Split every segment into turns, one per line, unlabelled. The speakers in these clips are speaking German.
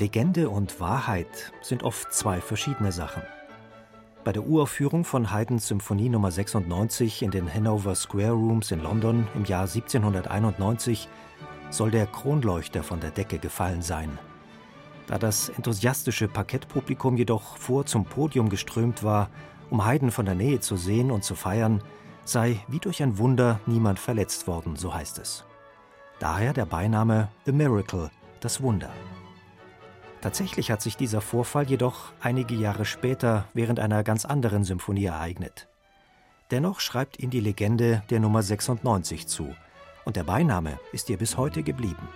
Legende und Wahrheit sind oft zwei verschiedene Sachen. Bei der Uraufführung von Haydns Symphonie Nummer 96 in den Hanover Square Rooms in London im Jahr 1791 soll der Kronleuchter von der Decke gefallen sein. Da das enthusiastische Parkettpublikum jedoch vor zum Podium geströmt war, um Haydn von der Nähe zu sehen und zu feiern, sei wie durch ein Wunder niemand verletzt worden, so heißt es. Daher der Beiname The Miracle, das Wunder. Tatsächlich hat sich dieser Vorfall jedoch einige Jahre später während einer ganz anderen Symphonie ereignet. Dennoch schreibt ihn die Legende der Nummer 96 zu, und der Beiname ist ihr bis heute geblieben.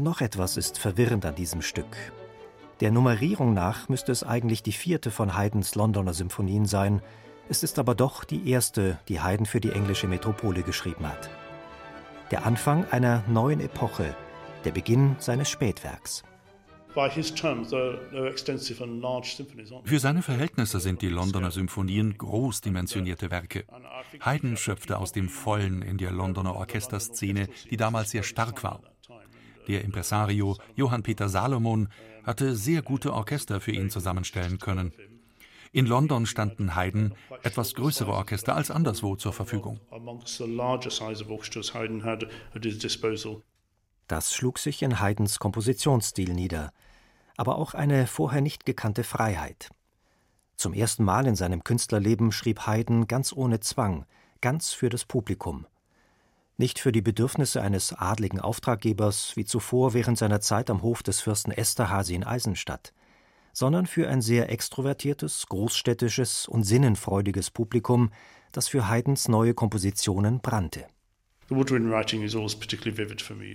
Und noch etwas ist verwirrend an diesem Stück. Der Nummerierung nach müsste es eigentlich die vierte von Haydns Londoner Symphonien sein, es ist aber doch die erste, die Haydn für die englische Metropole geschrieben hat. Der Anfang einer neuen Epoche, der Beginn seines Spätwerks.
Für seine Verhältnisse sind die Londoner Symphonien großdimensionierte Werke. Haydn schöpfte aus dem Vollen in der Londoner Orchesterszene, die damals sehr stark war. Der Impresario Johann Peter Salomon hatte sehr gute Orchester für ihn zusammenstellen können. In London standen Haydn etwas größere Orchester als anderswo zur Verfügung.
Das schlug sich in Haydns Kompositionsstil nieder, aber auch eine vorher nicht gekannte Freiheit. Zum ersten Mal in seinem Künstlerleben schrieb Haydn ganz ohne Zwang, ganz für das Publikum – nicht für die Bedürfnisse eines adligen Auftraggebers wie zuvor während seiner Zeit am Hof des Fürsten Esterhazy in Eisenstadt, sondern für ein sehr extrovertiertes, großstädtisches und sinnenfreudiges Publikum, das für Haydns neue Kompositionen brannte.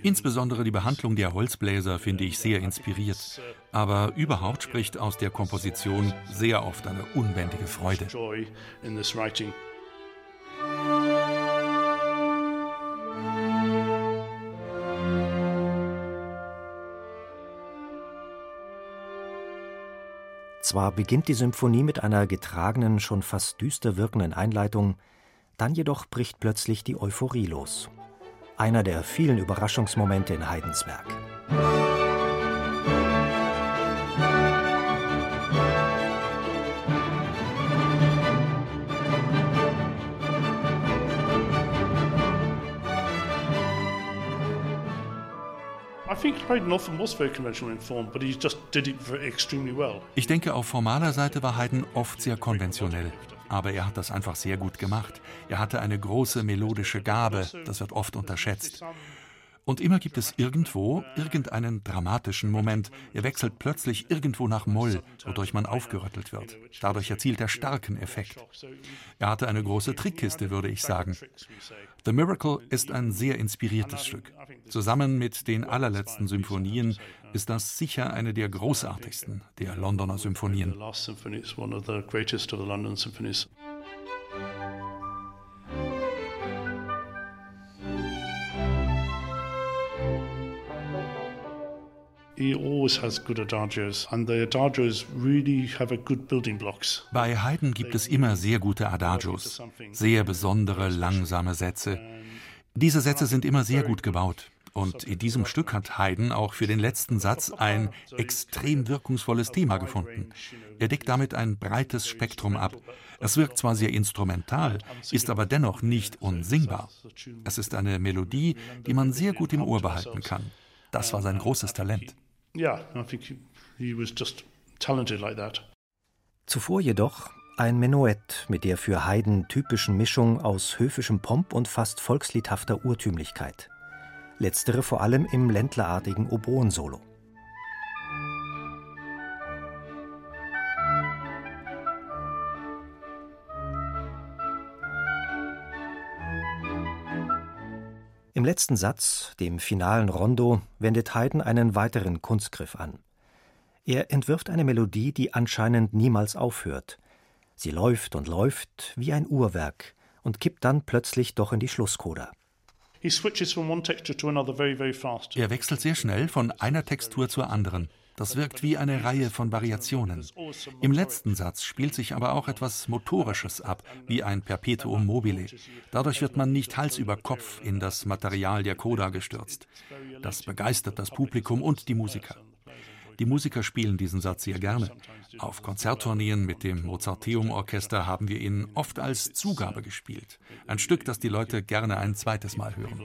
Insbesondere die Behandlung der Holzbläser finde ich sehr inspiriert. Aber überhaupt spricht aus der Komposition sehr oft eine unbändige Freude.
Zwar beginnt die Symphonie mit einer getragenen, schon fast düster wirkenden Einleitung, dann jedoch bricht plötzlich die Euphorie los. Einer der vielen Überraschungsmomente in Haydns Werk.
Ich denke, auf formaler Seite war Haydn oft sehr konventionell. Aber er hat das einfach sehr gut gemacht. Er hatte eine große melodische Gabe, das wird oft unterschätzt. Und immer gibt es irgendwo irgendeinen dramatischen Moment. Er wechselt plötzlich irgendwo nach Moll, wodurch man aufgerüttelt wird. Dadurch erzielt er starken Effekt. Er hatte eine große Trickkiste, würde ich sagen. The Miracle ist ein sehr inspiriertes Stück. Zusammen mit den allerletzten Symphonien ist das sicher eine der großartigsten der Londoner Symphonien. He always has good adagios and the adagios really have a good building blocks. Bei Haydn gibt es immer sehr gute Adagios, sehr besondere langsame Sätze. Diese Sätze sind immer sehr gut gebaut. Und in diesem Stück hat Haydn auch für den letzten Satz ein extrem wirkungsvolles Thema gefunden. Er deckt damit ein breites Spektrum ab. Es wirkt zwar sehr instrumental, ist aber dennoch nicht unsingbar. Es ist eine Melodie, die man sehr gut im Ohr behalten kann. Das war sein großes Talent yeah, I think he was
just talented like that. Zuvor jedoch ein Menuett mit der für Haydn typischen Mischung aus höfischem Pomp und fast volksliedhafter Urtümlichkeit. letztere vor allem im ländlerartigen Oboen-Solo. Im letzten Satz, dem finalen Rondo, wendet Haydn einen weiteren Kunstgriff an. Er entwirft eine Melodie, die anscheinend niemals aufhört. Sie läuft und läuft wie ein Uhrwerk und kippt dann plötzlich doch in die Schlusskoda.
Er wechselt sehr schnell von einer Textur zur anderen. Das wirkt wie eine Reihe von Variationen. Im letzten Satz spielt sich aber auch etwas Motorisches ab, wie ein Perpetuum mobile. Dadurch wird man nicht Hals über Kopf in das Material der Coda gestürzt. Das begeistert das Publikum und die Musiker. Die Musiker spielen diesen Satz sehr gerne. Auf Konzerttourneen mit dem Mozarteum Orchester haben wir ihn oft als Zugabe gespielt. Ein Stück, das die Leute gerne ein zweites Mal hören.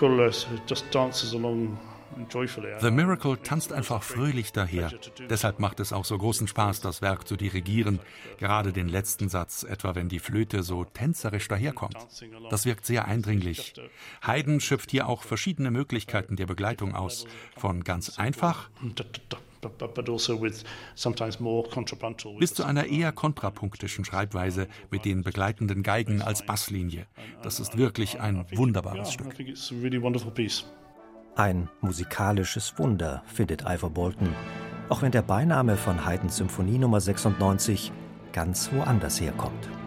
Miracle just dances along The Miracle tanzt einfach fröhlich daher. Deshalb macht es auch so großen Spaß, das Werk zu dirigieren, gerade den letzten Satz, etwa wenn die Flöte so tänzerisch daherkommt. Das wirkt sehr eindringlich. Haydn schöpft hier auch verschiedene Möglichkeiten der Begleitung aus, von ganz einfach bis zu einer eher kontrapunktischen Schreibweise mit den begleitenden Geigen als Basslinie. Das ist wirklich ein wunderbares Stück.
Ein musikalisches Wunder, findet Ivor Bolton, auch wenn der Beiname von Haydns Symphonie Nummer 96 ganz woanders herkommt.